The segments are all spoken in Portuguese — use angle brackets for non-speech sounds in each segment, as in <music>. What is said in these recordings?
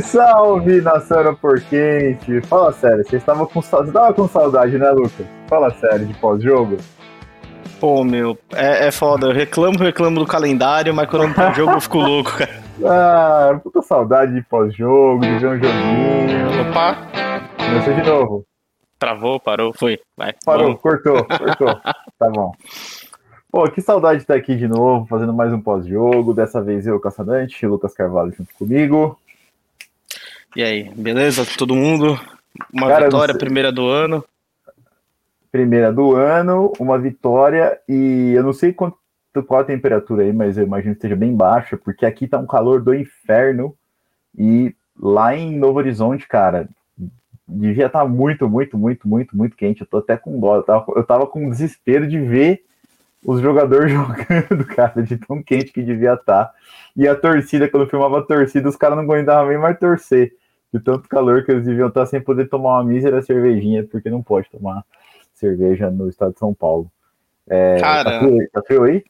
Salve, salve, nação aeroporquente! Fala sério, você estava com, tava com saudade, né, Lucas? Fala sério, de pós-jogo. Pô, meu, é, é foda. Eu reclamo, reclamo do calendário, mas quando eu jogo eu fico louco, cara. <laughs> Ah, puta saudade de pós-jogo, de ver um joguinho. Opa! Começou de novo. Travou, parou, foi. Vai. Parou, Vamos. cortou, <laughs> cortou. tá bom. Pô, que saudade de estar aqui de novo, fazendo mais um pós-jogo. Dessa vez eu, Caçadante, Lucas Carvalho junto comigo. E aí, beleza? Todo mundo? Uma Cara, vitória, você- primeira do ano. Primeira do ano, uma vitória e eu não sei quanto, qual a temperatura aí, mas eu imagino que esteja bem baixa, porque aqui tá um calor do inferno e lá em Novo Horizonte, cara, devia estar muito, muito, muito, muito, muito quente. Eu tô até com dó. Eu tava, eu tava com desespero de ver os jogadores <laughs> jogando, cara, de tão quente que devia estar. E a torcida, quando eu filmava a torcida, os caras não aguentavam nem mais torcer. De tanto calor que eles deviam estar sem poder tomar uma mísera cervejinha, porque não pode tomar cerveja no estado de São Paulo. É, Cara. tá, frio, tá frio aí?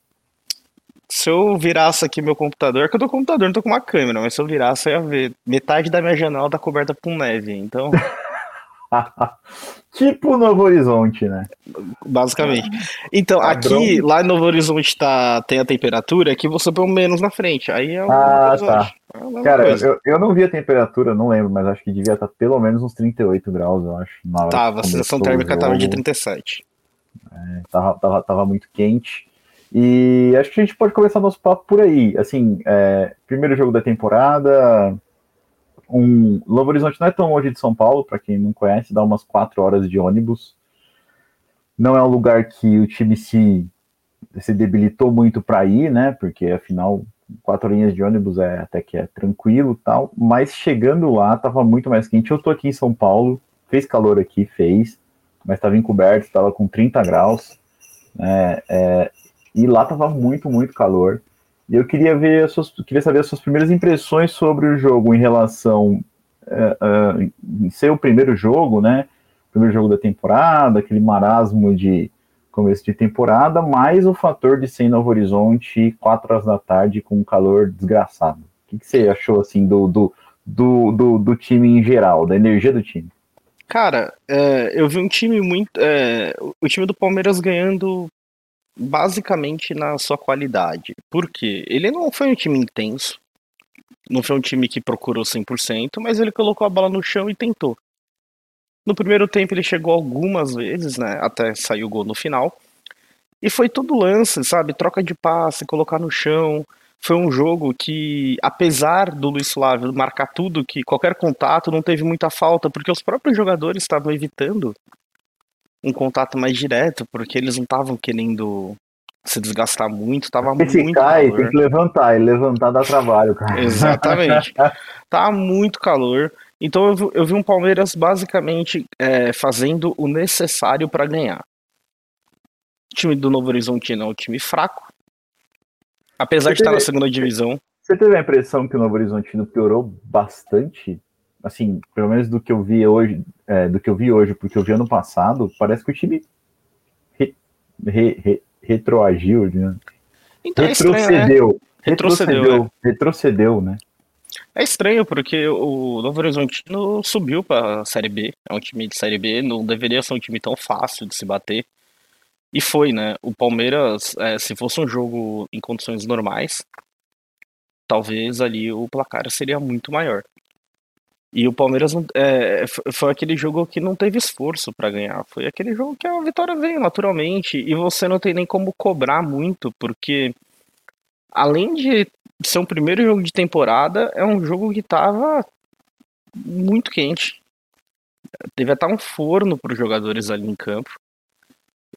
Se eu virasse aqui meu computador, que eu tô com computador, não tô com uma câmera, mas se eu virasse, eu ia ver. Metade da minha janela tá coberta com neve, então, <laughs> tipo Novo Horizonte, né? basicamente. Então, Padrão. aqui, lá em Novo Horizonte tá, tem a temperatura que você põe menos na frente. Aí é Ah, tá. É Cara, coisa. eu, eu não vi a temperatura, não lembro, mas acho que devia estar pelo menos uns 38 graus, eu acho. Tava, a sensação térmica tava de jogo. 37. tava, tava, tava muito quente. E acho que a gente pode começar nosso papo por aí. Assim, é, primeiro jogo da temporada. Um, Novo Horizonte não é tão longe de São Paulo, para quem não conhece, dá umas quatro horas de ônibus. Não é um lugar que o time se, se debilitou muito para ir, né? Porque afinal, quatro horinhas de ônibus é até que é tranquilo tal. Mas chegando lá, tava muito mais quente. Eu tô aqui em São Paulo, fez calor aqui, fez, mas estava encoberto, estava com 30 graus. né, é, e lá tava muito, muito calor. E eu queria ver as suas, queria saber as suas primeiras impressões sobre o jogo em relação é, é, em ser o primeiro jogo, né? Primeiro jogo da temporada, aquele marasmo de começo de temporada, mais o fator de ser em Novo Horizonte, 4 horas da tarde, com um calor desgraçado. O que, que você achou assim do, do, do, do, do time em geral, da energia do time? Cara, é, eu vi um time muito. é, o time do Palmeiras ganhando basicamente na sua qualidade. Por quê? Ele não foi um time intenso, não foi um time que procurou 100%, mas ele colocou a bola no chão e tentou. No primeiro tempo ele chegou algumas vezes, né? Até saiu o gol no final. E foi todo lance, sabe? Troca de passe, colocar no chão. Foi um jogo que, apesar do Luiz Flávio marcar tudo, que qualquer contato não teve muita falta, porque os próprios jogadores estavam evitando um contato mais direto, porque eles não estavam querendo se desgastar muito, tava Porque se muito cai, calor. tem que levantar, e levantar dá trabalho, cara. Exatamente. <laughs> tá muito calor. Então eu vi, eu vi um Palmeiras basicamente é, fazendo o necessário para ganhar. O time do Novo Horizontino é um time fraco. Apesar Você de estar na teve- segunda divisão. Você teve a impressão que o Novo Horizontino piorou bastante? Assim, pelo menos do que eu vi hoje, é, do que eu vi hoje, porque eu vi ano passado, parece que o time re- re- re- retroagiu, né? Então é estranho, né? retrocedeu, Retrocedeu, retrocedeu, retrocedeu, né? É estranho porque o Novo Horizontino subiu para a Série B. É um time de Série B, não deveria ser um time tão fácil de se bater. E foi, né? O Palmeiras, é, se fosse um jogo em condições normais, talvez ali o placar seria muito maior. E o Palmeiras é, foi aquele jogo que não teve esforço para ganhar. Foi aquele jogo que a vitória veio naturalmente. E você não tem nem como cobrar muito, porque além de ser um primeiro jogo de temporada, é um jogo que tava muito quente. Teve até um forno para os jogadores ali em campo.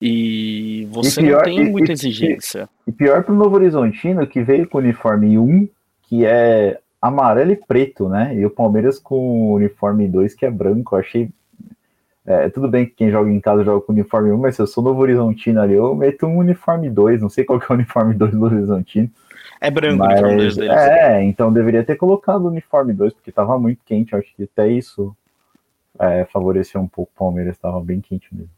E você pior- não tem e- muita e- exigência. E pior pro Novo Horizontino, que veio com o uniforme 1, que é amarelo e preto, né? E o Palmeiras com o uniforme 2, que é branco. Eu achei. é, tudo bem que quem joga em casa joga com o uniforme 1, mas se eu sou Novo Horizontino ali, eu meto um uniforme 2. Não sei qual que é o uniforme 2 do Novo Horizontino. É branco o uniforme Mas, dois deles. é, então deveria ter colocado o uniforme 2, porque tava muito quente. Eu acho que até isso é, favoreceu um pouco o Palmeiras, tava bem quente mesmo.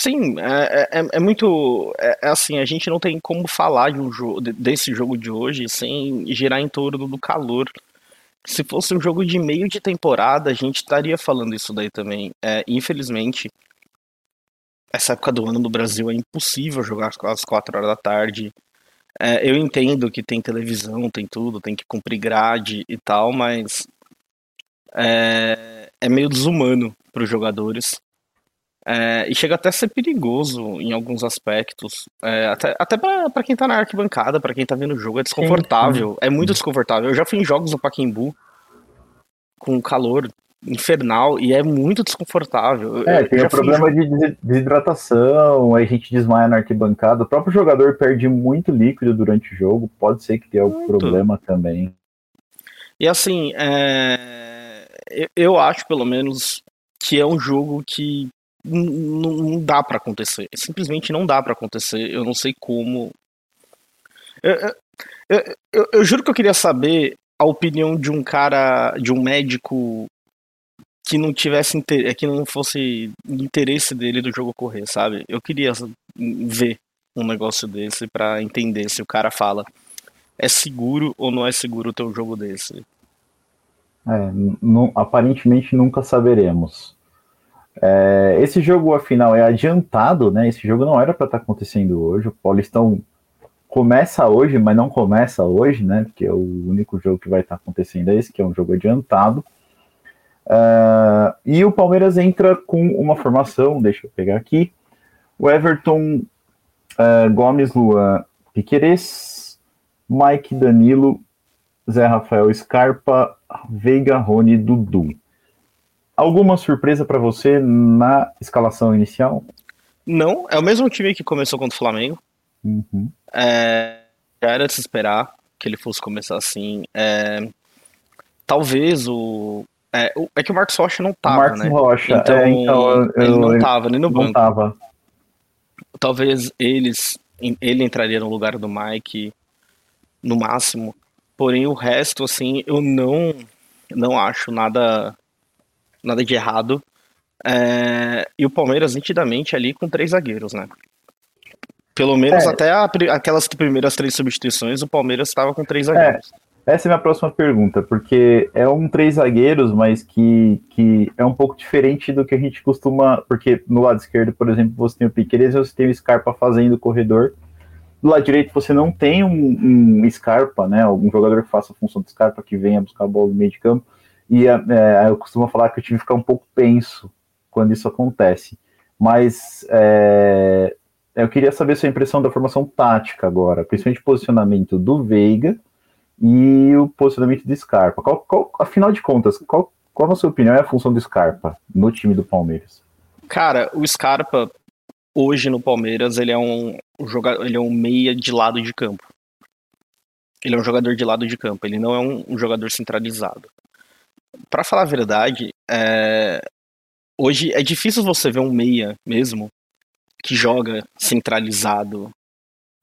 Sim, é, é, é muito. É, é assim, a gente não tem como falar de um jogo, desse jogo de hoje sem girar em torno do calor. se fosse um jogo de meio de temporada, a gente estaria falando isso daí também. É, infelizmente, essa época do ano no Brasil é impossível jogar às 4 horas da tarde. É, eu entendo que tem televisão, tem tudo, tem que cumprir grade e tal, mas é, é meio desumano para os jogadores. É, e chega até a ser perigoso em alguns aspectos. É, até até para quem tá na arquibancada, para quem tá vendo o jogo, é desconfortável. Sim. É muito desconfortável. Eu já fui em jogos do Paquembu com calor infernal e é muito desconfortável. É, tem o problema de desidratação, aí a gente desmaia na arquibancada. O próprio jogador perde muito líquido durante o jogo, pode ser que tenha algum problema também. E assim, é... eu acho pelo menos que é um jogo que não dá para acontecer. Simplesmente não dá para acontecer. Eu não sei como. Eu, eu, eu, eu, juro que eu queria saber a opinião de um cara, de um médico que não tivesse que não fosse interesse dele do jogo correr, sabe? Eu queria ver um negócio desse para entender se o cara fala é seguro ou não é seguro ter um jogo desse. É, aparentemente nunca saberemos. É, esse jogo, afinal, é adiantado, né? Esse jogo não era para estar tá acontecendo hoje. O Paulistão começa hoje, mas não começa hoje, né? Porque é o único jogo que vai estar tá acontecendo é esse, que é um jogo adiantado. Uh, e o Palmeiras entra com uma formação, deixa eu pegar aqui. O Everton, uh, Gomes, Luan, Piqueires, Mike, Danilo, Zé Rafael, Scarpa, Veiga, Rony, Dudu. Alguma surpresa para você na escalação inicial? Não, é o mesmo time que começou contra o Flamengo. Uhum. É, já era de se esperar que ele fosse começar assim. É, talvez o. É, é, que o Marcos Rocha não tava, Marcos né? Rocha, então, é, então eu, ele não tava nem no banco. Tava. Talvez eles, ele entraria no lugar do Mike no máximo. Porém, o resto, assim, eu não, não acho nada nada de errado. É, e o Palmeiras nitidamente ali com três zagueiros, né? Pelo menos é. até a, aquelas primeiras três substituições, o Palmeiras estava com três zagueiros. É. Essa é a minha próxima pergunta, porque é um três zagueiros, mas que, que é um pouco diferente do que a gente costuma. Porque no lado esquerdo, por exemplo, você tem o Piqueires e você tem o Scarpa fazendo o corredor. Do lado direito, você não tem um, um Scarpa, né? Algum jogador que faça a função do Scarpa, que venha buscar a bola no meio de campo. E é, é, eu costumo falar que o time fica um pouco tenso quando isso acontece. Mas é, eu queria saber sua impressão da formação tática agora, principalmente posicionamento do Veiga e o posicionamento do Scarpa. Qual, qual, afinal de contas, qual, qual, na sua opinião, é a função do Scarpa no time do Palmeiras? Cara, o Scarpa, hoje no Palmeiras, ele é um, jogador, ele é um meia de lado de campo. Ele é um jogador de lado de campo, ele não é um, um jogador centralizado para falar a verdade, é... hoje é difícil você ver um meia mesmo que joga centralizado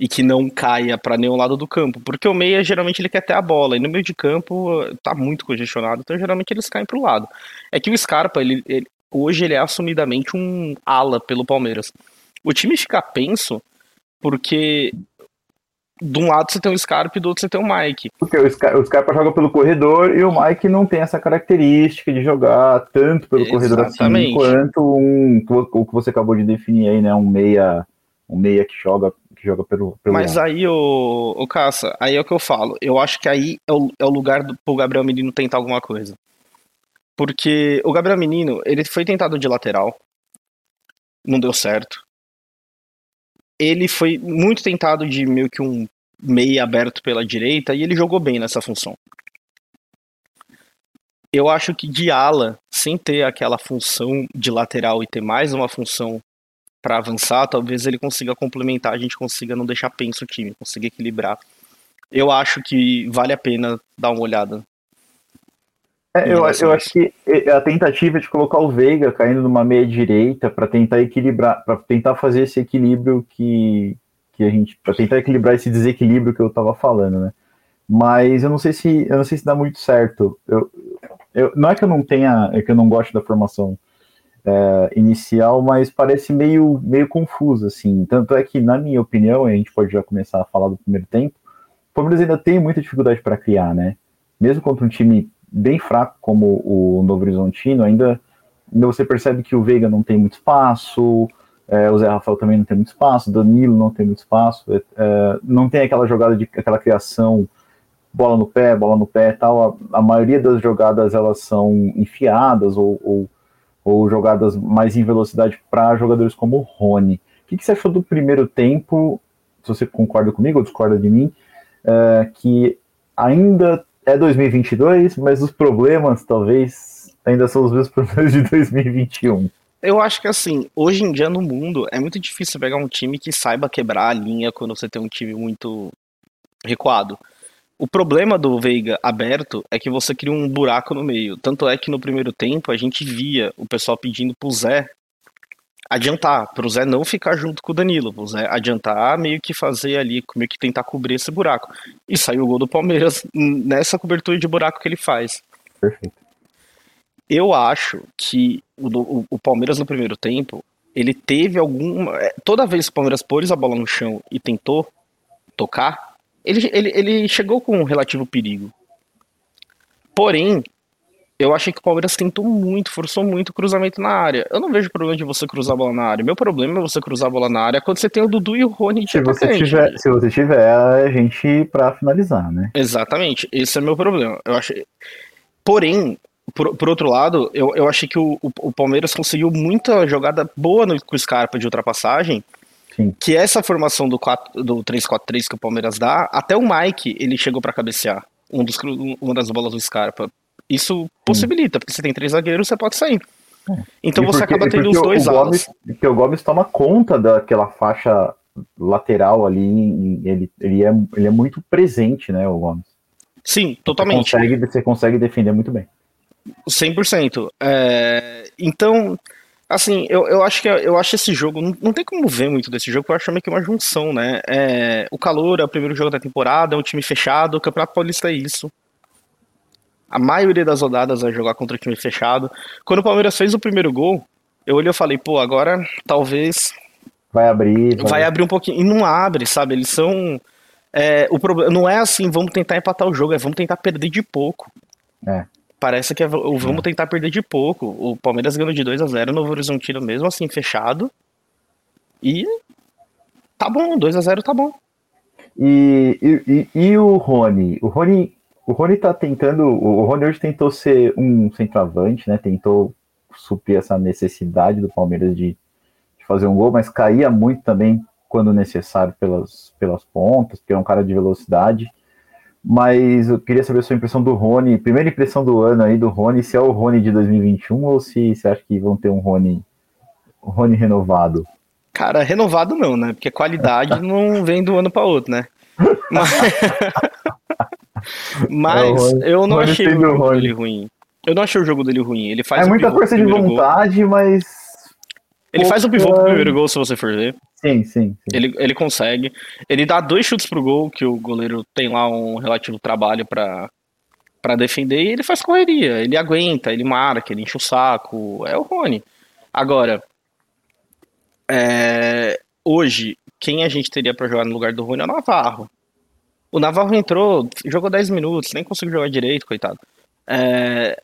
e que não caia para nenhum lado do campo, porque o meia geralmente ele quer ter a bola e no meio de campo tá muito congestionado, então geralmente eles caem pro lado. É que o Scarpa, ele, ele hoje ele é assumidamente um ala pelo Palmeiras. O time fica penso porque de um lado você tem o Scarpa e do outro você tem o Mike. Porque o, Scar o Scarpa joga pelo corredor e o Mike não tem essa característica de jogar tanto pelo Exatamente. corredor assim quanto um, o que você acabou de definir aí, né? Um meia, um meia que joga que joga pelo, pelo Mas aí, o, o Caça, aí é o que eu falo. Eu acho que aí é o, é o lugar do, pro Gabriel Menino tentar alguma coisa. Porque o Gabriel Menino, ele foi tentado de lateral, não deu certo ele foi muito tentado de meio que um meio aberto pela direita e ele jogou bem nessa função. Eu acho que de ala, sem ter aquela função de lateral e ter mais uma função para avançar, talvez ele consiga complementar, a gente consiga não deixar penso o time, consiga equilibrar. Eu acho que vale a pena dar uma olhada é, eu, eu acho que a tentativa de colocar o Veiga caindo numa meia direita para tentar equilibrar, para tentar fazer esse equilíbrio que, que a gente, para tentar equilibrar esse desequilíbrio que eu estava falando, né? Mas eu não sei se eu não sei se dá muito certo. Eu, eu, não é que eu não tenha, é que eu não gosto da formação é, inicial, mas parece meio meio confuso assim. Tanto é que na minha opinião, a gente pode já começar a falar do primeiro tempo. O Palmeiras ainda tem muita dificuldade para criar, né? Mesmo contra um time bem fraco como o Novo Horizontino, ainda, ainda você percebe que o Veiga não tem muito espaço, é, o Zé Rafael também não tem muito espaço, Danilo não tem muito espaço, é, é, não tem aquela jogada de aquela criação, bola no pé, bola no pé tal. A, a maioria das jogadas elas são enfiadas ou, ou, ou jogadas mais em velocidade para jogadores como o Rony. O que, que, você achou do primeiro tempo? Se você concorda comigo ou discorda de mim, é, que ainda é 2022, mas os problemas talvez ainda são os mesmos <laughs> problemas de 2021. Eu acho que assim, hoje em dia no mundo é muito difícil pegar um time que saiba quebrar a linha quando você tem um time muito recuado. O problema do Veiga aberto é que você cria um buraco no meio. Tanto é que no primeiro tempo a gente via o pessoal pedindo pro Zé adiantar, pro Zé não ficar junto com o Danilo, pro Zé adiantar, meio que fazer ali, meio que tentar cobrir esse buraco. E saiu o gol do Palmeiras nessa cobertura de buraco que ele faz. Perfeito. Eu acho que o, o, o, Palmeiras no primeiro tempo, ele teve alguma. É, toda vez que o Palmeiras pôs a bola no chão e tentou tocar, ele, ele, ele chegou com um relativo perigo. Porém, eu achei que o Palmeiras tentou muito, forçou muito o cruzamento na área. Eu não vejo problema de você cruzar a bola na área. Meu problema é você cruzar a bola na área quando você tem o Dudu e o Rony de se você tiver Se você tiver a gente para finalizar, né? Exatamente. Esse é meu problema. Eu achei. Porém, por, por outro lado, eu, eu achei que o, o, o Palmeiras conseguiu muita jogada boa no, com o Scarpa de ultrapassagem. Sim. Que essa formação do, 4, do 3-4-3 que o Palmeiras dá, até o Mike ele chegou para cabecear um dos, uma das bolas do Scarpa. Isso possibilita, porque você tem três zagueiros, você pode sair. É. Então e você porque, acaba tendo os dois o Gomes, Porque o Gomes toma conta daquela faixa lateral ali, ele, ele, é, ele é muito presente, né, o Gomes. Sim, totalmente. Você consegue, você consegue defender muito bem. 100%. É, então, assim, eu, eu acho que eu acho esse jogo, não, não tem como ver muito desse jogo, eu acho meio que uma junção, né? É, o calor é o primeiro jogo da temporada, é um time fechado, o Campeonato Paulista é isso. A maioria das rodadas vai jogar contra o time fechado. Quando o Palmeiras fez o primeiro gol, eu olhei e falei, pô, agora talvez. Vai abrir. Vai, vai abrir um pouquinho. E não abre, sabe? Eles são. É, o problema não é assim, vamos tentar empatar o jogo, é vamos tentar perder de pouco. É. Parece que é, vamos tentar perder de pouco. O Palmeiras ganhou de 2 a 0 no Novo Horizontino mesmo assim, fechado. E tá bom, 2 a 0 tá bom. E, e, e, o Rony? O Rony, o Rony tá tentando. O Rony hoje tentou ser um centroavante, né? Tentou suprir essa necessidade do Palmeiras de, de fazer um gol, mas caía muito também quando necessário pelas, pelas pontas, porque é um cara de velocidade. Mas eu queria saber a sua impressão do Rony, primeira impressão do ano aí do Rony, se é o Rony de 2021 ou se você acha que vão ter um Rony, um Rony renovado. Cara, renovado não, né? Porque qualidade <laughs> não vem do ano para outro, né? Mas, <laughs> Mas é, eu não Rony achei o jogo Rony. dele ruim. Eu não achei o jogo dele ruim. Ele faz é muita força de vontade, gol. mas. Ele faz o pivô pro primeiro gol, se você for ver. Sim, sim. Ele, ele consegue. Ele dá dois chutes pro gol, que o goleiro tem lá um relativo trabalho para para defender, e ele faz correria. Ele aguenta, ele marca, ele enche o saco. É o Rony. Agora, é, hoje, quem a gente teria para jogar no lugar do Rony é o Navarro. O Navarro entrou, jogou 10 minutos, nem conseguiu jogar direito, coitado. É,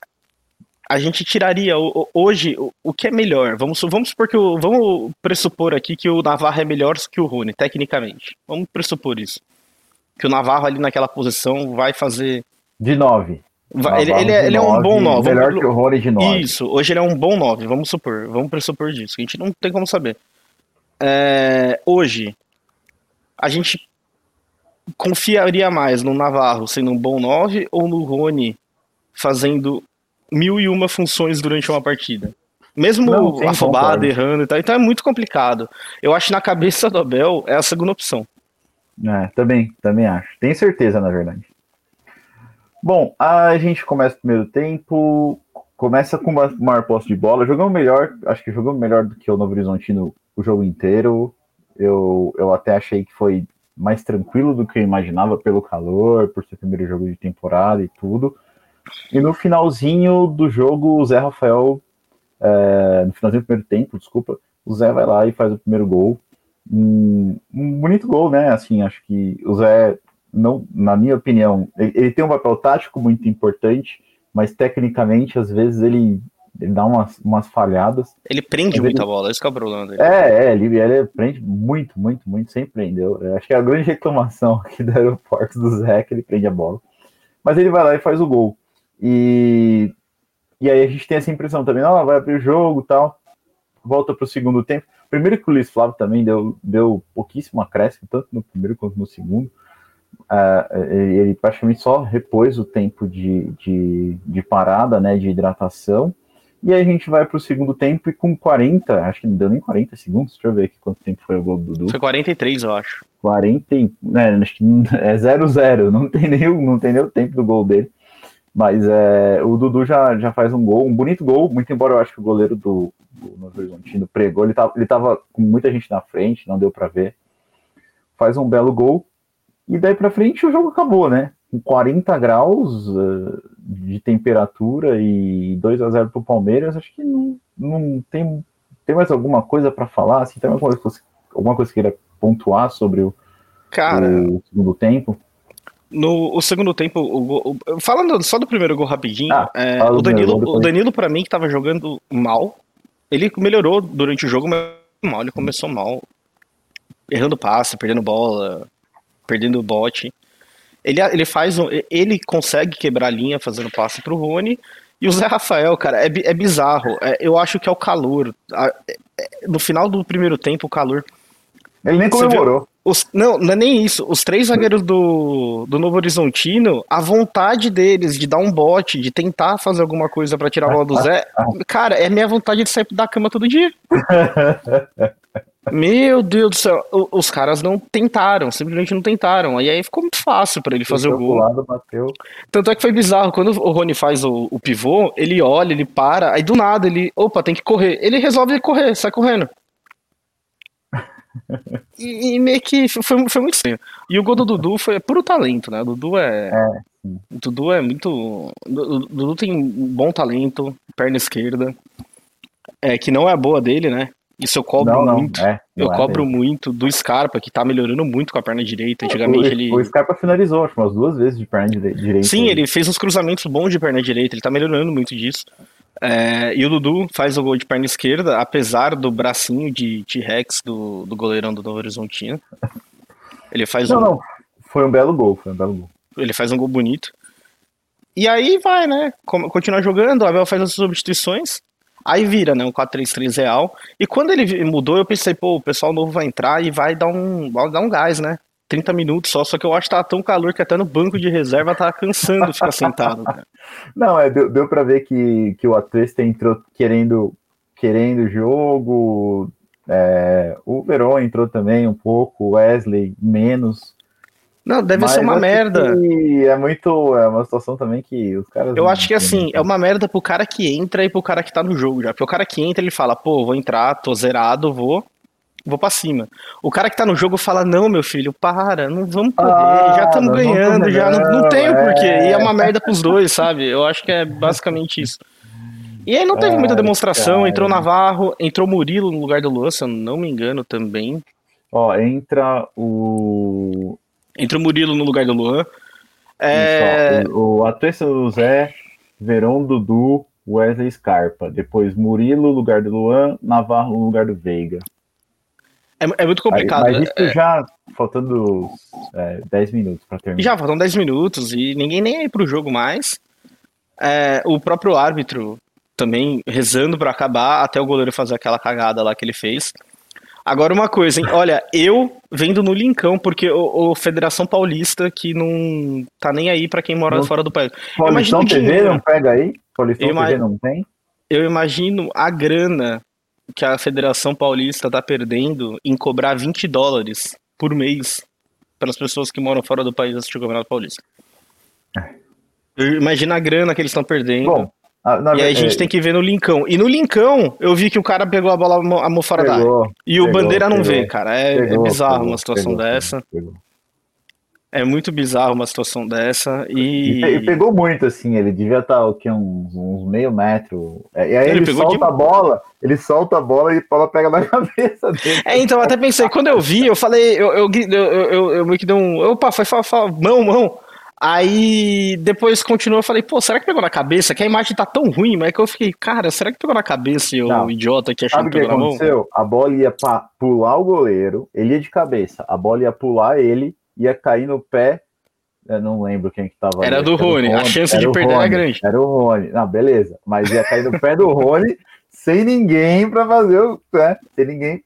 a gente tiraria hoje o, que é melhor. Vamos, vamos supor que o, vamos pressupor aqui que o Navarro é melhor que o Rony, tecnicamente. Vamos pressupor isso. Que o Navarro ali naquela posição vai fazer. De 9. Ele, ele, é, ele é um bom 9. Melhor vamos, que o Rony de 9. Isso, hoje ele é um bom 9, vamos supor. Vamos pressupor disso. A gente não tem como saber. É, hoje, a gente confiaria mais no Navarro sendo um bom 9 ou no Rony fazendo mil e uma funções durante uma partida. Mesmo não, afobado, errando e tal. Então é muito complicado. Eu acho que na cabeça do Abel é a segunda opção. É, também, também acho. Tenho certeza, na verdade. Bom, a gente começa o primeiro tempo, começa com uma maior posse de bola, jogamos melhor, acho que jogamos melhor do que o Novo Horizontino o jogo inteiro. Eu, eu até achei que foi mais tranquilo do que eu imaginava pelo calor, por ser o primeiro jogo de temporada e tudo. E no finalzinho do jogo, o Zé Rafael, é, no finalzinho do primeiro tempo, desculpa, o Zé vai lá e faz o primeiro gol. Um, um bonito gol, né? Assim, acho que o Zé, não, na minha opinião, ele, ele, tem um papel tático muito importante, mas tecnicamente, às vezes, ele, ele dá umas, umas falhadas. Ele prende muita bola, esse é o problema dele. É, é ele, ele prende muito, muito, muito, sempre prendeu. Eu acho que é a grande reclamação <laughs> aqui do aeroporto do Zé que ele prende a bola. Mas ele vai lá e faz o gol. E, e aí a gente tem essa impressão também, ó, vai abrir o jogo tal. Volta para o segundo tempo. Primeiro que o Luiz Flávio também deu, deu pouquíssimo acréscimo, tanto no primeiro quanto no segundo. Uh, ele praticamente só repôs o tempo de, de, de, parada, né, de hidratação. E aí a gente vai para o segundo tempo e com 40, acho que não deu nem 40 segundos, deixa eu ver aqui quanto tempo foi o gol do Dudu. Foi 43, eu acho. 40, né, acho que <laughs> é 0-0, não tem nem não tem nem o tempo do gol dele. Mas é, o Dudu já, já faz um gol, um bonito gol, muito embora eu acho que o goleiro do, do Novo Horizontino pregou, ele tava, ele tava com muita gente na frente, não deu para ver. Faz um belo gol, e daí para frente o jogo acabou, né? Com 40 graus uh, de temperatura e 2 a 0 pro Palmeiras, acho que não, não tem, tem mais alguma coisa para falar, assim, tem alguma coisa, alguma coisa que queira pontuar sobre o, Cara, o segundo tempo? No o segundo tempo, o, o, falando só do primeiro gol rapidinho, ah, é, o Danilo, o Danilo para mim que tava jogando mal, ele melhorou durante o jogo, mas mal, ele começou mal, errando passe, perdendo bola, perdendo o bote. Ele, ele faz um, ele consegue quebrar a linha fazendo passe pro Rony. E o Zé Rafael, cara, é, é bizarro. É, eu acho que é o calor. É, no final do primeiro tempo, o calor. Ele nem comemorou. Os, não, não é nem isso. Os três zagueiros do, do Novo Horizontino, a vontade deles de dar um bote, de tentar fazer alguma coisa para tirar a bola do Zé, <laughs> cara, é minha vontade de sair da cama todo dia. Meu Deus do céu, os caras não tentaram, simplesmente não tentaram. E aí ficou muito fácil para ele fazer o gol. Lado, Tanto é que foi bizarro, quando o Rony faz o, o, pivô, ele olha, ele para, aí do nada ele, opa, tem que correr. Ele resolve correr, sai correndo. E, e, meio que foi, foi muito estranho. E o gol do Dudu foi puro talento, né? O Dudu é. é o Dudu é muito. O Dudu tem bom talento, perna esquerda. É, que não é a boa dele, né? Isso eu cobro não, não, muito. É, eu é cobro muito do Scarpa, que tá melhorando muito com a perna direita. Antigamente o, ele. O Scarpa finalizou, acho, umas duas vezes de perna direita. Sim, ele fez uns cruzamentos bons de perna direita, ele tá melhorando muito disso. É, e o Dudu faz o gol de perna esquerda, apesar do bracinho de T-Rex do, do goleirão do Novo Horizontino. Ele faz não, um. Não, foi um belo gol, foi um belo gol. Ele faz um gol bonito. E aí vai, né? Continua jogando, o Abel faz as substituições. Aí vira, né, um 4-3-3 real. E quando ele mudou, eu pensei, pô, o pessoal novo vai entrar e vai dar um, vai dar um gás, né? 30 minutos só, só que eu acho que tá tão calor que até no banco de reserva tá cansando ficar sentado. Cara. <laughs> Não, é, deu, deu pra ver que, que o Atuesta entrou querendo querendo jogo, é, o Verón entrou também um pouco, o Wesley menos. Não, deve ser uma merda. É muito. É uma situação também que os caras. Eu acho que assim, é uma merda pro cara que entra e pro cara que tá no jogo já. Porque o cara que entra, ele fala, pô, vou entrar, tô zerado, vou. Vou pra cima. O cara que tá no jogo fala: Não, meu filho, para, não vamos poder, ah, já estamos ganhando, já não, não tem o é... porquê. E é uma merda pros dois, sabe? Eu acho que é basicamente isso. E aí não teve muita demonstração, entrou Navarro, entrou Murilo no lugar do Luan, se eu não me engano também. Ó, entra o Entra o Murilo no lugar do Luan. É... Isso, o, o Atuesta do Zé, Verão Dudu, Wesley Scarpa. Depois Murilo no lugar do Luan, Navarro no lugar do Veiga. É, é muito complicado. Aí, mas isso é... já faltando é, 10 minutos para terminar. Já faltam 10 minutos e ninguém nem aí pro jogo mais. É, o próprio árbitro também rezando para acabar até o goleiro fazer aquela cagada lá que ele fez. Agora uma coisa, hein? Olha, eu vendo no Lincão, porque o, o, Federação Paulista que não tá nem aí para quem mora não, fora do país. Paulistão TV não pega aí? Paulistão TV não tem? Eu imagino a grana que a Federação Paulista tá perdendo em cobrar 20 dólares por mês para as pessoas que moram fora do país assistir o Campeonato Paulista. É. Imagina a grana que eles estão perdendo. Bom, ah, e aí a gente é... tem que ver no Lincão. E no Lincão, eu vi que o cara pegou a bola a mão fora da área. E pegou, o Bandeira não pegou, vê, cara. É, é pegou, é bizarro uma situação dessa. É muito bizarro uma situação dessa. E... e pegou muito, assim. Ele devia estar o que, uns, uns meio metro. É, e aí ele, ele solta de... a bola, ele solta a bola e a bola pega na <laughs> cabeça dele. É, então eu até pensei, quando eu vi, eu falei, eu, eu, eu, eu, eu meio que dei um. Opa, foi, foi, foi, mão, mão. Aí depois continuou, eu falei, pô, será que pegou na cabeça? Que a imagem tá tão ruim, mas é que eu fiquei, cara, será que pegou na cabeça e o idiota que achou que pegou na mão? aconteceu? A bola ia pular o goleiro, ele ia de cabeça, a bola ia pular ele, ia cair no pé, eu não lembro quem que tava Era ali, do Rony, a chance de perder Rony, era grande. Era o Rony, não, beleza, mas ia cair no pé do Rony, <laughs> sem ninguém pra fazer o, né, sem ninguém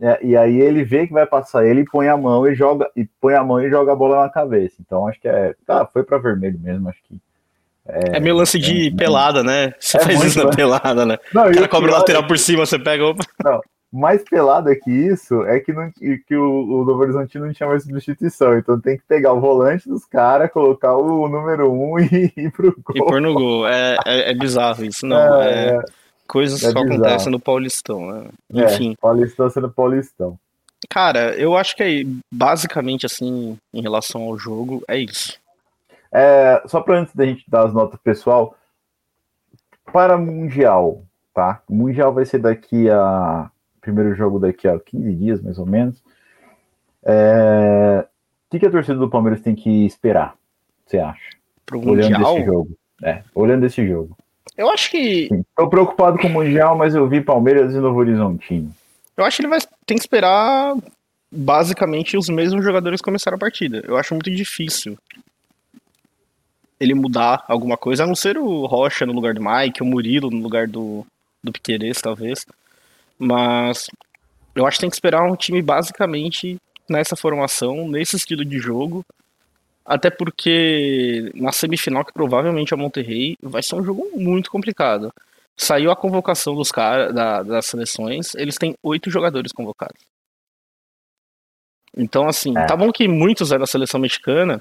é, e aí ele vê que vai passar ele põe a mão e joga e põe a mão e joga a bola na cabeça. Então acho que é, tá, foi para vermelho mesmo, acho que é, é meio lance de é, pelada, né? Você é faz muito, isso na né? pelada, né? Não, o cara cobra o lateral é por cima, você pega. Opa. Não, mais pelada que isso é que, não, que o, o Novo Horizontino não tinha mais substituição. Então tem que pegar o volante dos caras, colocar o número um <laughs> e ir pro gol. E pôr no gol. É, é, é bizarro isso, não. <laughs> É, coisas é que acontecem no Paulistão, né? É, Enfim. É, Paulistão sendo Paulistão. Cara, eu acho que é basicamente assim, em relação ao jogo, é isso. É, só para antes da gente dar as notas pessoal, para Mundial, tá? O Mundial vai ser daqui a. Primeiro jogo daqui a 15 dias, mais ou menos. É, o que, a torcida do Palmeiras tem que esperar? Você acha? Pro olhando Mundial? esse jogo. É, olhando esse jogo. Eu acho que. Estou preocupado com o Mundial, mas eu vi Palmeiras e Novo Horizontino. Eu acho que ele vai tem que esperar basicamente os mesmos jogadores começarem a partida. Eu acho muito difícil ele mudar alguma coisa, a não ser o Rocha no lugar do Mike, o Murilo no lugar do, do Piqueires, talvez. Mas eu acho que tem que esperar um time basicamente nessa formação, nesse estilo de jogo. Até porque na semifinal, que provavelmente é Monterrey, vai ser um jogo muito complicado. Saiu a convocação dos caras da, das seleções, eles têm oito jogadores convocados. Então, assim, é. tá bom que muitos é da seleção mexicana,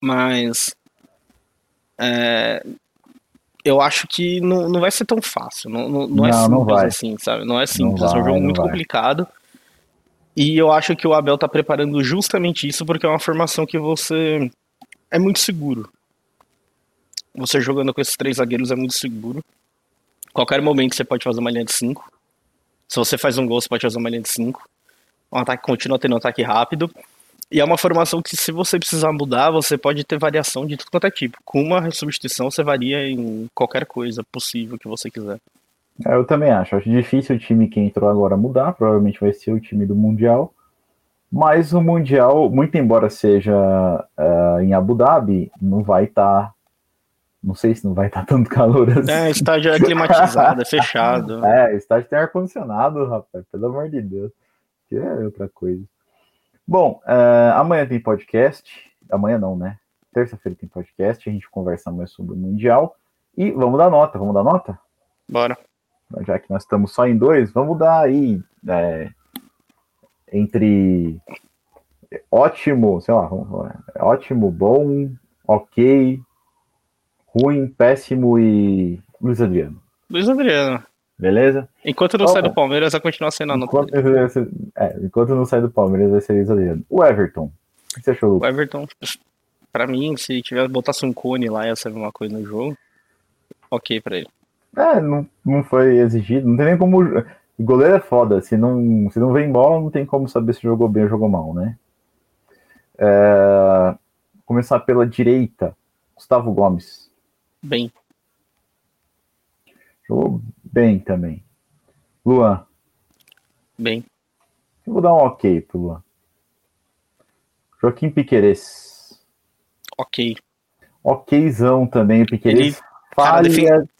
mas é, eu acho que não, não vai ser tão fácil. Não, não, não, é simples não assim, sabe? Não é simples, vai, é um jogo muito vai. complicado. E eu acho que o Abel tá preparando justamente isso porque é uma formação que você é muito seguro. Você jogando com esses três zagueiros é muito seguro. Qualquer momento você pode fazer uma linha de 5. Se você faz um gol, você pode fazer uma linha de 5. Um ataque continua tendo um ataque rápido. E é uma formação que, se você precisar mudar, você pode ter variação de tudo quanto é tipo. Com uma substituição, você varia em qualquer coisa possível que você quiser. É, eu também acho. Acho difícil o time que entrou agora mudar. Provavelmente vai ser o time do Mundial. Mas o Mundial, muito embora seja uh, em Abu Dhabi, não vai estar. Tá, não sei se não vai estar tá <laughs> tanto calor assim. É, estádio é climatizado, é fechado. <laughs> É, estádio tem ar-condicionado, rapaz, pelo amor de Deus. Que é outra coisa. Bom, uh, amanhã tem podcast. Amanhã não, né? Terça-feira tem podcast. A gente conversa mais sobre o Mundial. E vamos dar nota. Vamos dar nota? Bora já que nós estamos só em dois, vamos dar aí é, entre ótimo, sei lá, ótimo, bom, ok, ruim, péssimo e Luiz Adriano. Luiz Adriano. Beleza? Enquanto não sai do Palmeiras, vai continuar sendo a nota. Enquanto, é, enquanto não sai do Palmeiras, vai ser Adriano. O Everton. O que você achou, O Everton, pra mim, se tiver botasse um cone lá, ia ser uma coisa no jogo. Ok pra ele. É, não, não foi exigido, não tem nem como. O goleiro é foda, se não, se não vem bola, não tem como saber se jogou bem ou jogou mal, né? É, começar pela direita, Gustavo Gomes. Bem. Jogou bem também. Luan. Bem. Eu vou dar um ok pro Luan. Joaquim Piqueires. Ok. Okzão também, Piqueires. Ele Cara,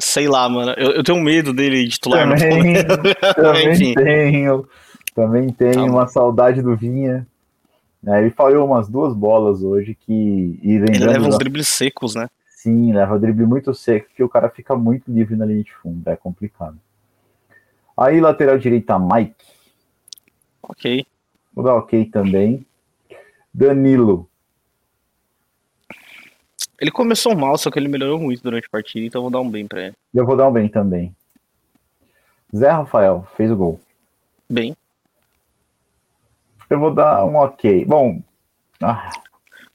sei lá, mano. Eu, eu, tenho medo dele titular também, <laughs> no Também tenho. Também tenho uma saudade do Vinha. É, ele falhou umas duas bolas hoje que. ele leva uns dribles secos, né? Sim, leva drible muito seco, que o cara fica muito livre na linha de fundo. É complicado. Aí, lateral direita, Mike. Ok. Vou dar ok também. Danilo. Ele começou mal, só que ele melhorou muito durante a partida, então vou dar um bem pra ele. Eu vou dar um bem também. Zé Rafael fez o gol. Bem. Eu vou dar um ok. Bom. Ah.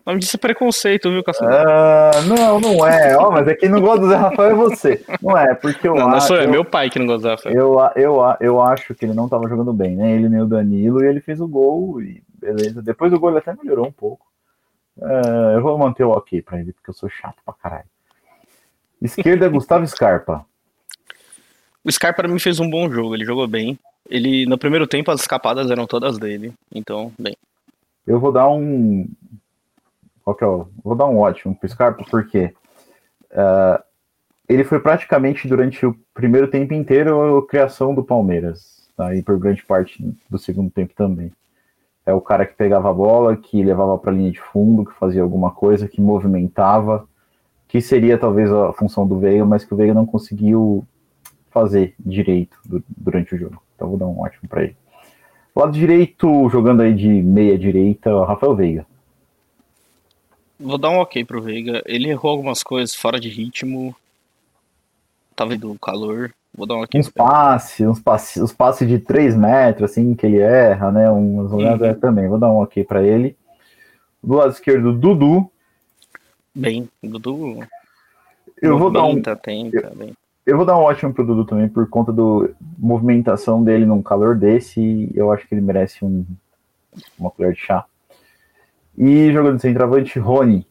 O nome disso é preconceito, viu, Caçador? Uh, não, não é. Ó, mas é quem não gosta do Zé Rafael é você. Não é, porque eu não, acho. Não sou eu, é meu pai que não gosta do Zé Rafael. Eu, eu, eu acho que ele não tava jogando bem, né? Ele nem o Danilo, e ele fez o gol, e beleza. Depois do gol ele até melhorou um pouco. Uh, eu vou manter o ok pra ele, porque eu sou chato pra caralho. Esquerda, Gustavo Scarpa. O Scarpa para mim fez um bom jogo, ele jogou bem. Ele no primeiro tempo as escapadas eram todas dele, então bem. Eu vou dar um qual que é o... vou dar um ótimo pro Scarpa porque uh, ele foi praticamente durante o primeiro tempo inteiro a criação do Palmeiras, tá? e por grande parte do segundo tempo também. É o cara que pegava a bola, que levava para a linha de fundo, que fazia alguma coisa, que movimentava, que seria talvez a função do Veiga, mas que o Veiga não conseguiu fazer direito durante o jogo. Então vou dar um ótimo para ele. Lado direito, jogando aí de meia direita, Rafael Veiga. Vou dar um ok pro Veiga. Ele errou algumas coisas fora de ritmo. Tava do calor. Vou dar um ok. Uns passes, uns passes, uns passes de 3 metros, assim, que ele erra, né? Umas olhadas uhum. também. Vou dar um ok para ele. Do lado esquerdo, Dudu. Bem, Dudu. Eu vou dar um. Tenta, bem. Eu vou dar um ótimo pro Dudu também, por conta da movimentação dele num calor desse. Eu acho que ele merece um, uma colher de chá. E jogando de centroavante, Rony.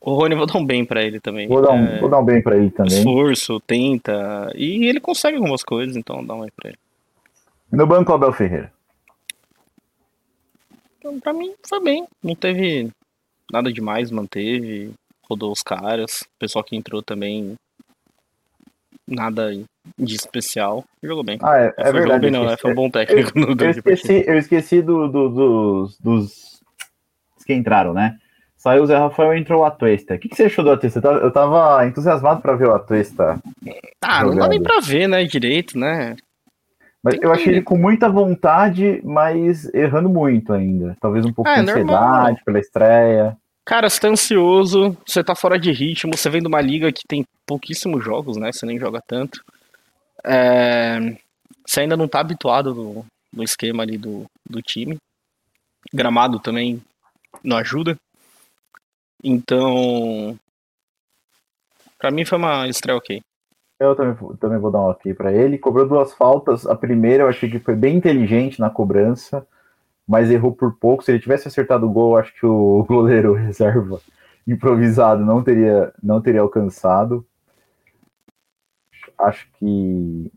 O Rony vou dar um bem para ele também. Vou dar um, é... vou dar um bem para ele também. Esforço, tenta. E ele consegue algumas coisas, então dá um bem pra ele. No banco, Abel Ferreira. Então, pra mim, foi bem. Não teve nada demais, manteve. Rodou os caras. O pessoal que entrou também nada de especial. Jogou bem. Ah, é, é verdade. Bem, não, né? Foi um bom técnico. Eu, esqueci, eu esqueci do, do, dos, dos que entraram, né? Saiu o Zé Rafael e entrou o Atuesta. O que, que você achou do Atuesta? Eu tava entusiasmado para ver o Atuesta. Ah, jogando. não dá nem pra ver, né, direito, né? Mas Tem eu achei ele com muita vontade, mas errando muito ainda. Talvez um pouco ah, de é ansiedade normal. pela estreia. Cara, você tá ansioso, você tá fora de ritmo, você vem de uma liga que tem pouquíssimos jogos, né? Você nem joga tanto. É... Você ainda não tá habituado no, no esquema ali do, do time. Gramado também não ajuda. Então, para mim foi uma estreia ok. Eu também, também vou dar um ok para ele. Cobrou duas faltas. A primeira eu achei que foi bem inteligente na cobrança mas errou por pouco. Se ele tivesse acertado o gol, acho que o <laughs> goleiro reserva improvisado não teria, não teria alcançado. Acho que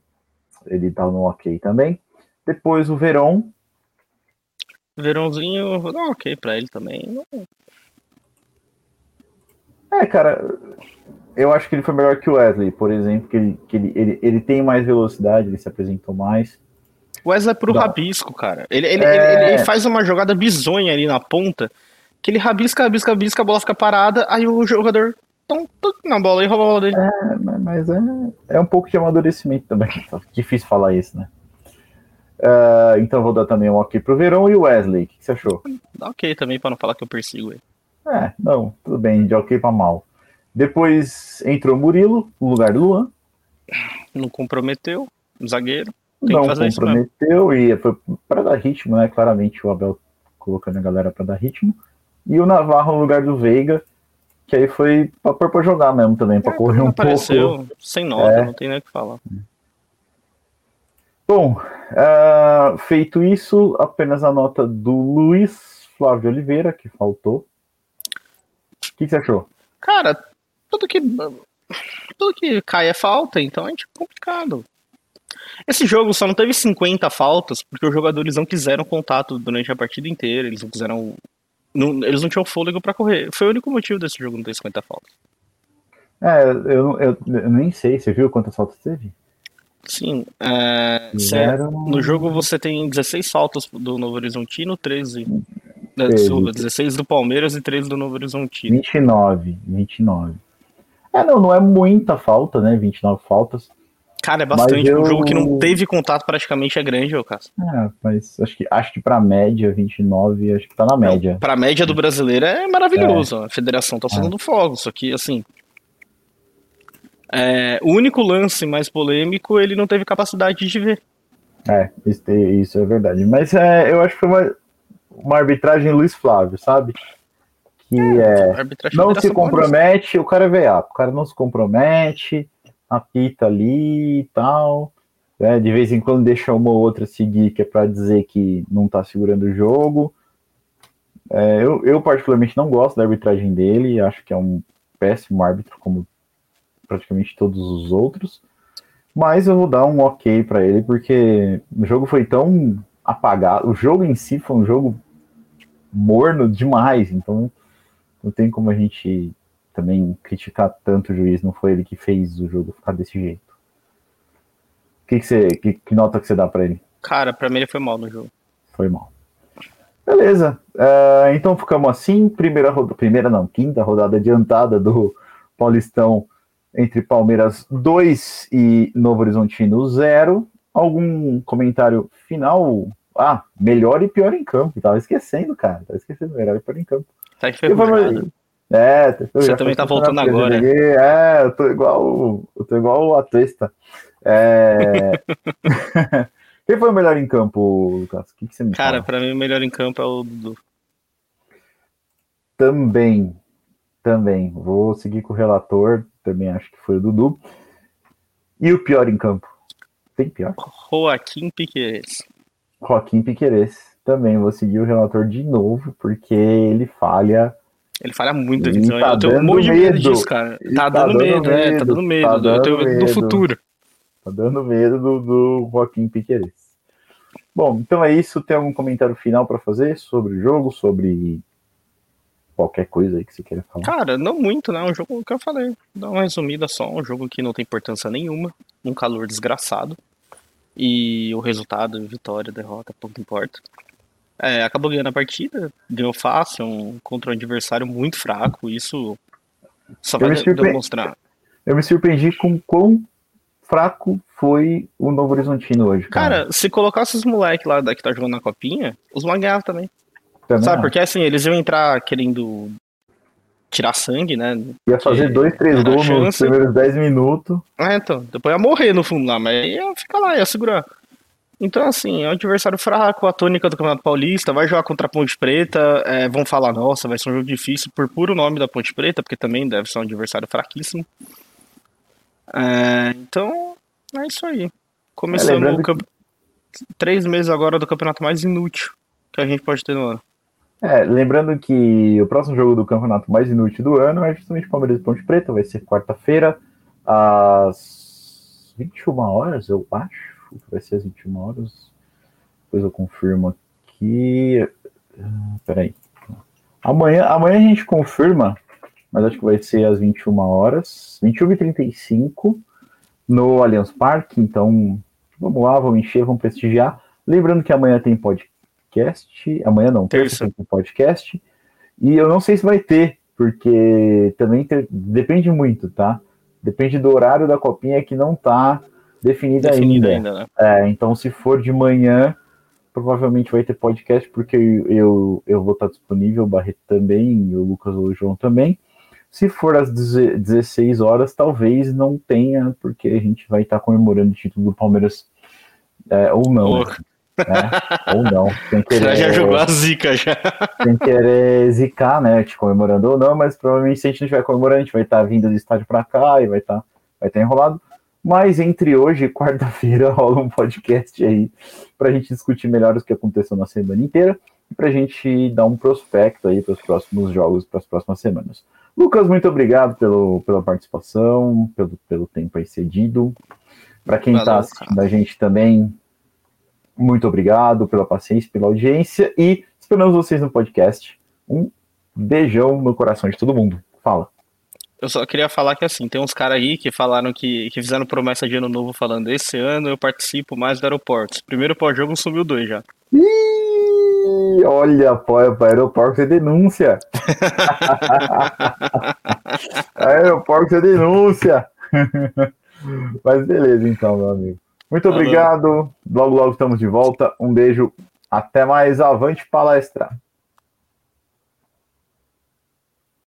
ele tá no ok também. Depois o Verón. Verãozinho, vou dar um ok pra ele também. É, cara, eu acho que ele foi melhor que o Wesley, por exemplo, que ele, que ele, ele, ele tem mais velocidade, ele se apresentou mais. O Wesley é pro Não. rabisco, cara. Ele, ele, é... ele, ele, faz uma jogada bizonha ali na ponta, que ele rabisca, rabisca, rabisca, a bola fica parada, aí o jogador tum, na bola e rouba a bola dele. É, mas é, é um pouco de amadurecimento também. <laughs> Difícil falar isso, né? Uh, então vou dar também um ok pro Verão e o Wesley. O que, que você achou? Dá ok também, pra não falar que eu persigo ele. É, não, tudo bem, de ok pra mal. Depois entrou Murilo, no lugar do Luan. Não comprometeu, zagueiro. Não comprometeu e foi para dar ritmo, né? Claramente o Abel colocando a galera para dar ritmo. E o Navarro no lugar do Veiga, que aí foi para pôr para jogar mesmo também, para é, correr um apareceu pouco. sem nota, é. não tem nem o que falar. Bom, uh, feito isso, apenas a nota do Luiz Flávio Oliveira, que faltou. O que, que você achou? Cara, tudo que tudo que cai é falta, então é tipo complicado. Esse jogo só não teve 50 faltas porque os jogadores não quiseram contato durante a partida inteira, eles não quiseram. Não, eles não tinham fôlego para correr. Foi o único motivo desse jogo não ter 50 faltas. É, eu, eu, eu nem sei, você viu quantas faltas teve? Sim. É, Zero... no jogo você tem 16 faltas do Novo Horizontino, 13. 13. 16 do Palmeiras e 13 do Novo Horizontino. 29, 29. É, não, não é muita falta, né? 29 faltas. Cara, é bastante. Eu... Um jogo que não teve contato praticamente é grande, ô Cássio. É, mas acho que, acho que pra média, 29, acho que tá na média. Não, pra média do brasileiro é maravilhoso. É. A federação tá fazendo é. fogo. Só que, assim. É, o único lance mais polêmico ele não teve capacidade de ver. É, isso, isso é verdade. Mas é, eu acho que foi uma, uma arbitragem Luiz Flávio, sabe? Que é, é não se compromete, o cara é veado, o cara não se compromete, apita ali e tal. Né? De vez em quando deixa uma ou outra seguir, que é para dizer que não está segurando o jogo. É, eu, eu, particularmente, não gosto da arbitragem dele, acho que é um péssimo árbitro, como praticamente todos os outros. Mas eu vou dar um ok para ele, porque o jogo foi tão apagado. O jogo em si foi um jogo morno demais, então não tem como a gente também criticar tanto o juiz, não foi ele que fez o jogo ficar desse jeito. Que, que, você, que, que nota que você dá para ele? Cara, para mim ele foi mal no jogo. Foi mal. Beleza. Uh, então ficamos assim. Primeira rodada. Primeira não, quinta rodada adiantada do Paulistão entre Palmeiras 2 e Novo Horizontino 0. Algum comentário final? Ah, melhor e pior em campo. Tava esquecendo, cara. Tava esquecendo melhor e pior em campo. Tá enferrujado. É, você também tá voltando agora. É, eu tô igual, eu tô igual a Testa. É... <laughs> Quem foi o melhor em campo, Lucas? O que, que você me Cara, pra mim o melhor em campo é o Dudu. Também, também. Vou seguir com o relator, também acho que foi o Dudu. E o pior em campo? Tem pior? Joaquim Piqueires. Joaquim Piqueires. Também vou seguir o relator de novo, porque ele falha ele falha muito ele tá eu tenho um monte de medo disso, cara. Tá, tá, dando, medo, medo, é, tá dando medo. Tá dando eu tenho medo do futuro. Tá dando medo do, do Joaquim Piqueires. Bom, então é isso. Tem algum comentário final para fazer sobre o jogo, sobre qualquer coisa aí que você queira falar? Cara, não muito, né? Um jogo que eu falei. Dá uma resumida só. Um jogo que não tem importância nenhuma. Um calor desgraçado. E o resultado, vitória, derrota, pouco importa. É, acabou ganhando a partida, ganhou fácil, um, contra um adversário muito fraco, isso só vai demonstrar. Eu me surpreendi com quão fraco foi o Novo Horizontino hoje. Cara, cara se colocasse os moleques lá que tá jogando na copinha, os moleques ganhavam também. Também. Sabe, porque assim, eles iam entrar querendo tirar sangue, né? Ia fazer dois, três gols nos primeiros dez minutos. É, então. Depois ia morrer no fundo lá, mas ia ficar lá, ia segurar. Então, assim, é um adversário fraco, a tônica do Campeonato Paulista, vai jogar contra a Ponte Preta, é, vão falar, nossa, vai ser um jogo difícil por puro nome da Ponte Preta, porque também deve ser um adversário fraquíssimo. É, então, é isso aí. Começando é, camp... que... três meses agora do campeonato mais inútil que a gente pode ter no ano. É, lembrando que o próximo jogo do campeonato mais inútil do ano é justamente Palmeiras e Ponte Preta, vai ser quarta-feira, às 21 horas, eu acho vai ser às 21 horas. Depois eu confirmo aqui. Ah, peraí. Amanhã, amanhã a gente confirma, mas acho que vai ser às 21 horas, 21h35, no Allianz Parque. Então, vamos lá, vamos encher, vamos prestigiar. Lembrando que amanhã tem podcast. Amanhã não, terça tem podcast. E eu não sei se vai ter, porque também ter, depende muito, tá? Depende do horário da copinha que não tá definida, definida ainda. ainda né? é, então, se for de manhã, provavelmente vai ter podcast, porque eu, eu vou estar disponível, o Barreto também, o Lucas ou o João também. Se for às 16 horas, talvez não tenha, porque a gente vai estar comemorando o título do Palmeiras, é, ou não. Né? Ou não. Sem <laughs> querer, já jogou a zica já. <laughs> Sem querer zicar, né? Te comemorando ou não, mas provavelmente se a gente não estiver comemorando, a gente vai estar vindo do estádio para cá e vai estar, vai estar enrolado. Mas entre hoje e quarta-feira <laughs> rola um podcast aí para a gente discutir melhor o que aconteceu na semana inteira e para a gente dar um prospecto aí para os próximos jogos, para as próximas semanas. Lucas, muito obrigado pelo, pela participação, pelo, pelo tempo aí cedido. Para quem está assistindo a gente também, muito obrigado pela paciência, pela audiência e esperamos vocês no podcast. Um beijão no coração de todo mundo. Fala. Eu só queria falar que assim, tem uns caras aí que falaram que, que fizeram promessa de ano novo falando esse ano eu participo mais do aeroporto. Primeiro pós-jogo sumiu dois já. Ih, olha, para aeroporto é denúncia. <laughs> aeroporto é denúncia. Mas beleza então, meu amigo. Muito obrigado. Logo, logo estamos de volta. Um beijo. Até mais. Avante palestra.